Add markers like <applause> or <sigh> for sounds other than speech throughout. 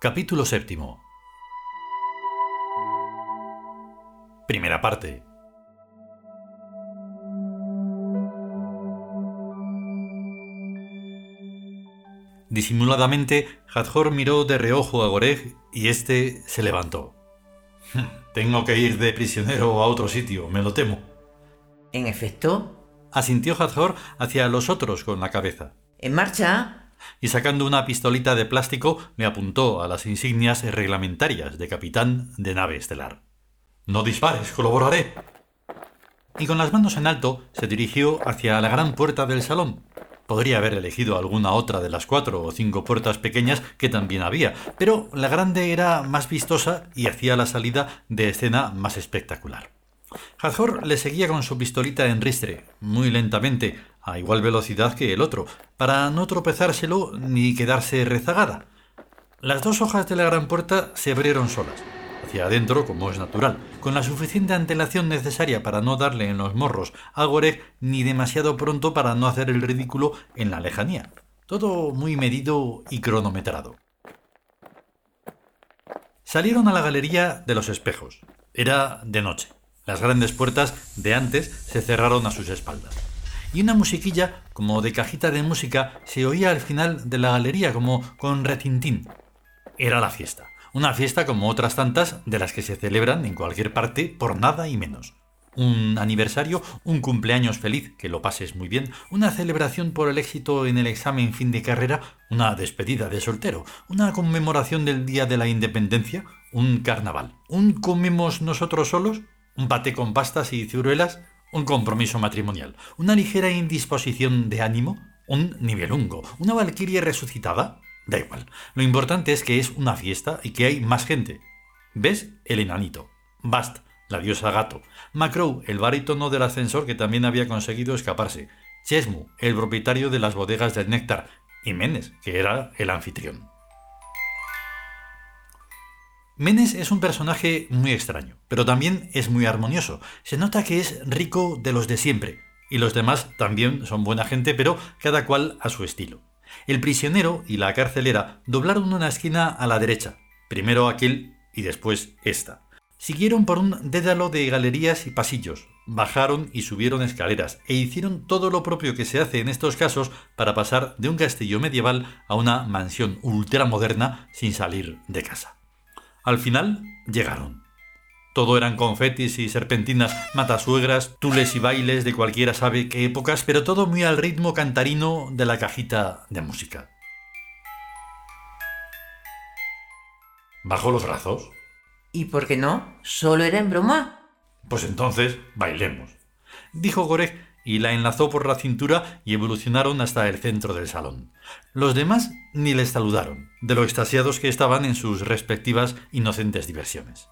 Capítulo séptimo. Primera parte. Disimuladamente, Hathor miró de reojo a Goreg y éste se levantó. <laughs> Tengo que ir de prisionero a otro sitio, me lo temo. En efecto. Asintió Hathor hacia los otros con la cabeza. En marcha. Y sacando una pistolita de plástico, le apuntó a las insignias reglamentarias de capitán de nave estelar. No dispares, colaboraré. Y con las manos en alto se dirigió hacia la gran puerta del salón, Podría haber elegido alguna otra de las cuatro o cinco puertas pequeñas que también había, pero la grande era más vistosa y hacía la salida de escena más espectacular. Hathor le seguía con su pistolita en ristre, muy lentamente, a igual velocidad que el otro, para no tropezárselo ni quedarse rezagada. Las dos hojas de la gran puerta se abrieron solas hacia adentro, como es natural, con la suficiente antelación necesaria para no darle en los morros a Goreg ni demasiado pronto para no hacer el ridículo en la lejanía. Todo muy medido y cronometrado. Salieron a la galería de los espejos. Era de noche. Las grandes puertas de antes se cerraron a sus espaldas. Y una musiquilla, como de cajita de música, se oía al final de la galería como con retintín. Era la fiesta. Una fiesta como otras tantas de las que se celebran en cualquier parte por nada y menos. Un aniversario, un cumpleaños feliz, que lo pases muy bien, una celebración por el éxito en el examen fin de carrera, una despedida de soltero, una conmemoración del Día de la Independencia, un carnaval, un comemos nosotros solos, un pate con pastas y ciruelas, un compromiso matrimonial, una ligera indisposición de ánimo, un nivelungo, una valquiria resucitada, Da igual. Lo importante es que es una fiesta y que hay más gente. ¿Ves? El enanito. Bast, la diosa gato. Macrow, el barítono del ascensor que también había conseguido escaparse. Chesmu, el propietario de las bodegas del néctar. Y Menes, que era el anfitrión. Menes es un personaje muy extraño, pero también es muy armonioso. Se nota que es rico de los de siempre, y los demás también son buena gente, pero cada cual a su estilo. El prisionero y la carcelera doblaron una esquina a la derecha, primero aquel y después esta. Siguieron por un dédalo de galerías y pasillos, bajaron y subieron escaleras e hicieron todo lo propio que se hace en estos casos para pasar de un castillo medieval a una mansión ultramoderna sin salir de casa. Al final llegaron. Todo eran confetis y serpentinas, matasuegras, tules y bailes de cualquiera sabe qué épocas, pero todo muy al ritmo cantarino de la cajita de música. ¿Bajó los brazos? ¿Y por qué no? ¿Solo era en broma? Pues entonces, bailemos. Dijo Gorek y la enlazó por la cintura y evolucionaron hasta el centro del salón. Los demás ni les saludaron, de lo extasiados que estaban en sus respectivas inocentes diversiones.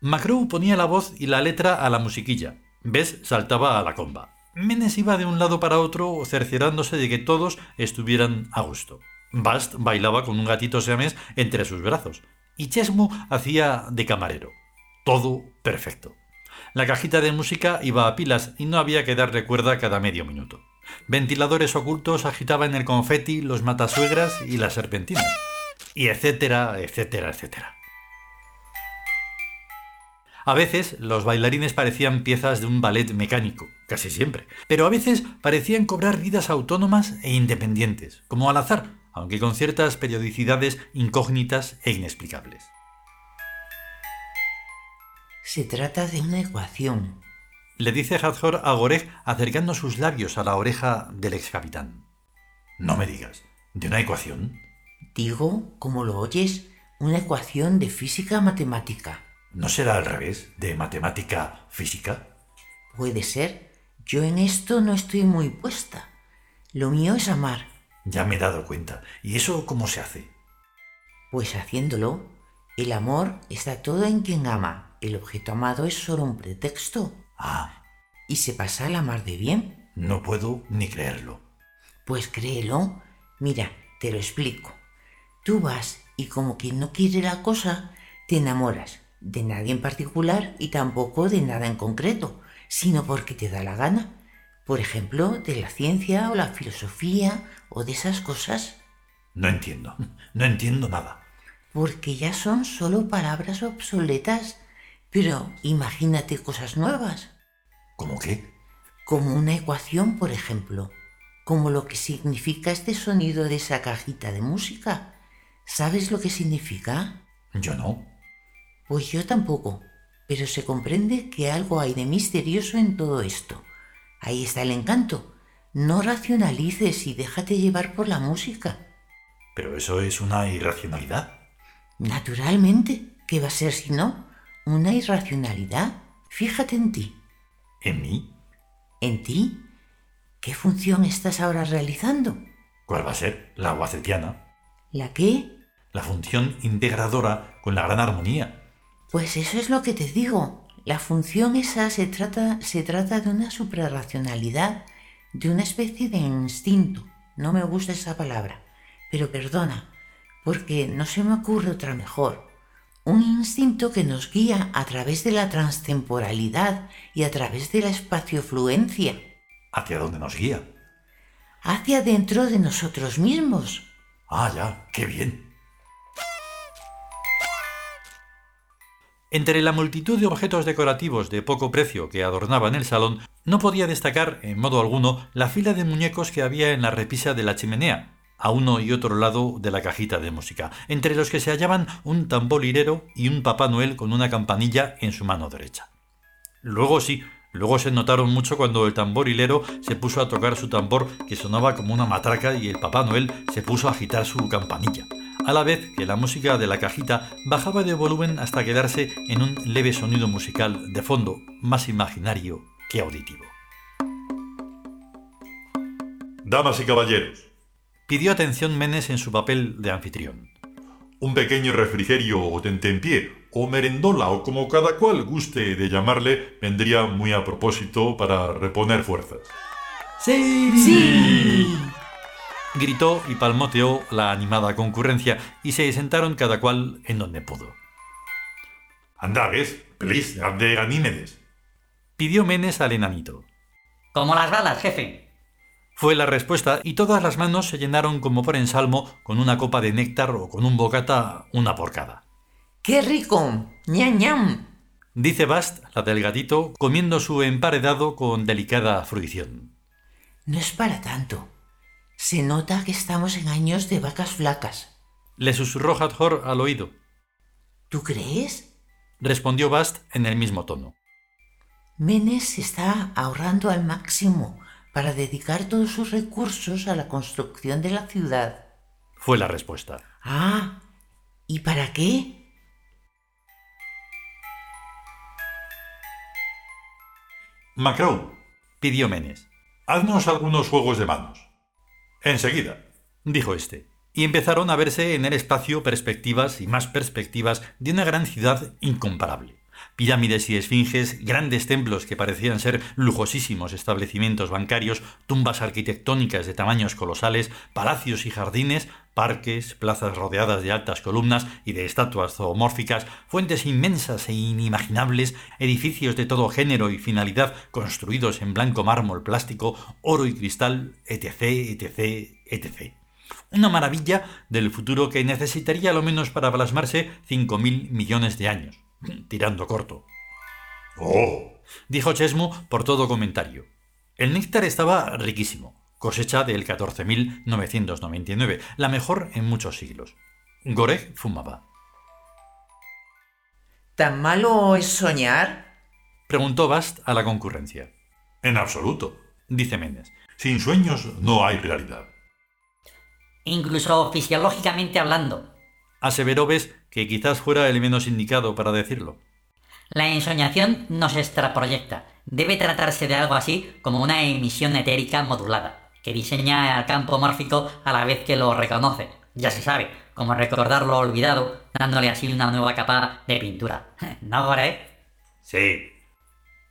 Macrow ponía la voz y la letra a la musiquilla. Bess saltaba a la comba. Menes iba de un lado para otro cerciorándose de que todos estuvieran a gusto. Bast bailaba con un gatito siamés entre sus brazos. Y Chesmo hacía de camarero. Todo perfecto. La cajita de música iba a pilas y no había que darle cuerda cada medio minuto. Ventiladores ocultos agitaban el confeti, los matasuegras y las serpentinas. Y etcétera, etcétera, etcétera. A veces los bailarines parecían piezas de un ballet mecánico, casi siempre, pero a veces parecían cobrar vidas autónomas e independientes, como al azar, aunque con ciertas periodicidades incógnitas e inexplicables. Se trata de una ecuación, le dice Hathor a Goreg acercando sus labios a la oreja del ex capitán. No me digas, ¿de una ecuación? Digo, como lo oyes, una ecuación de física matemática. ¿No será al revés, de matemática física? Puede ser. Yo en esto no estoy muy puesta. Lo mío es amar. Ya me he dado cuenta. ¿Y eso cómo se hace? Pues haciéndolo. El amor está todo en quien ama. El objeto amado es solo un pretexto. Ah. ¿Y se pasa al amar de bien? No puedo ni creerlo. Pues créelo. Mira, te lo explico. Tú vas y como quien no quiere la cosa, te enamoras de nadie en particular y tampoco de nada en concreto, sino porque te da la gana. Por ejemplo, de la ciencia o la filosofía o de esas cosas. No entiendo, no entiendo nada. Porque ya son solo palabras obsoletas. Pero imagínate cosas nuevas. ¿Cómo qué? Como una ecuación, por ejemplo. Como lo que significa este sonido de esa cajita de música. ¿Sabes lo que significa? Yo no. Pues yo tampoco. Pero se comprende que algo hay de misterioso en todo esto. Ahí está el encanto. No racionalices y déjate llevar por la música. Pero eso es una irracionalidad. Naturalmente. ¿Qué va a ser si no? Una irracionalidad. Fíjate en ti. ¿En mí? ¿En ti? ¿Qué función estás ahora realizando? ¿Cuál va a ser? La guacetiana. ¿La qué? La función integradora con la gran armonía. Pues eso es lo que te digo. La función esa se trata, se trata de una suprarracionalidad, de una especie de instinto. No me gusta esa palabra, pero perdona, porque no se me ocurre otra mejor. Un instinto que nos guía a través de la transtemporalidad y a través de la espaciofluencia. ¿Hacia dónde nos guía? Hacia dentro de nosotros mismos. Ah, ya, qué bien. Entre la multitud de objetos decorativos de poco precio que adornaban el salón, no podía destacar, en modo alguno, la fila de muñecos que había en la repisa de la chimenea, a uno y otro lado de la cajita de música, entre los que se hallaban un tamborilero y un Papá Noel con una campanilla en su mano derecha. Luego sí, luego se notaron mucho cuando el tamborilero se puso a tocar su tambor que sonaba como una matraca y el Papá Noel se puso a agitar su campanilla a la vez que la música de la cajita bajaba de volumen hasta quedarse en un leve sonido musical de fondo, más imaginario que auditivo. Damas y caballeros, Pidió atención Menes en su papel de anfitrión. un pequeño refrigerio o tentempié o merendola o como cada cual guste de llamarle vendría muy a propósito para reponer fuerzas. ¡Sí! Gritó y palmoteó la animada concurrencia y se sentaron cada cual en donde pudo. Andades, please, de Ganímedes. Pidió Menes al enanito. Como las balas, jefe. Fue la respuesta y todas las manos se llenaron como por ensalmo con una copa de néctar o con un bocata, una por cada. ¡Qué rico! ¡Ñam, ñam! Dice Bast, la del gatito, comiendo su emparedado con delicada fruición. No es para tanto. Se nota que estamos en años de vacas flacas. Le susurró Hathor al oído. ¿Tú crees? Respondió Bast en el mismo tono. Menes está ahorrando al máximo para dedicar todos sus recursos a la construcción de la ciudad. Fue la respuesta. Ah, ¿y para qué? Macrow, Pidió Menes. haznos algunos juegos de manos. Enseguida. Dijo este. Y empezaron a verse en el espacio perspectivas y más perspectivas de una gran ciudad incomparable. Pirámides y esfinges, grandes templos que parecían ser lujosísimos establecimientos bancarios, tumbas arquitectónicas de tamaños colosales, palacios y jardines, parques, plazas rodeadas de altas columnas y de estatuas zoomórficas, fuentes inmensas e inimaginables, edificios de todo género y finalidad construidos en blanco mármol plástico, oro y cristal, etc., etc., etc. Una maravilla del futuro que necesitaría lo menos para plasmarse 5.000 millones de años. Tirando corto. Oh, Dijo Chesmo por todo comentario. El néctar estaba riquísimo, cosecha del 14.999, la mejor en muchos siglos. Goreg fumaba. ¿Tan malo es soñar? Preguntó Bast a la concurrencia. en absoluto. Dice Méndez. Sin sueños no hay realidad. Incluso fisiológicamente hablando. Aseveró Bes que quizás fuera el menos indicado para decirlo. La ensoñación nos extraproyecta. Debe tratarse de algo así como una emisión etérica modulada, que diseña el campo mórfico a la vez que lo reconoce. Ya se sabe, como recordar lo olvidado, dándole así una nueva capa de pintura. <laughs> ¿No, Gore? Sí.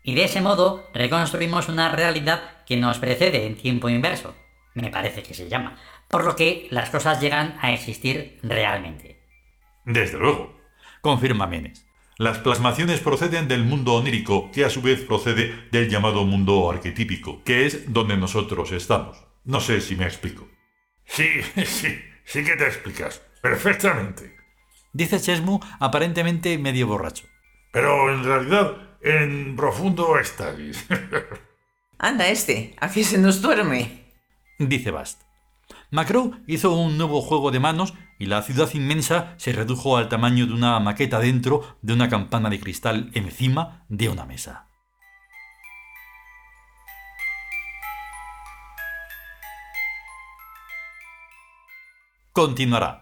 Y de ese modo reconstruimos una realidad que nos precede en tiempo inverso. Me parece que se llama. Por lo que las cosas llegan a existir realmente. Desde luego. Confirma Menes. Las plasmaciones proceden del mundo onírico, que a su vez procede del llamado mundo arquetípico, que es donde nosotros estamos. No sé si me explico. Sí, <laughs> sí, sí que te explicas. Perfectamente. Dice Chesmu aparentemente medio borracho. Pero en realidad, en profundo éxtasis. <laughs> Anda este, ¿a qué se nos duerme? Dice Bast. Macro hizo un nuevo juego de manos y la ciudad inmensa se redujo al tamaño de una maqueta dentro de una campana de cristal encima de una mesa. Continuará.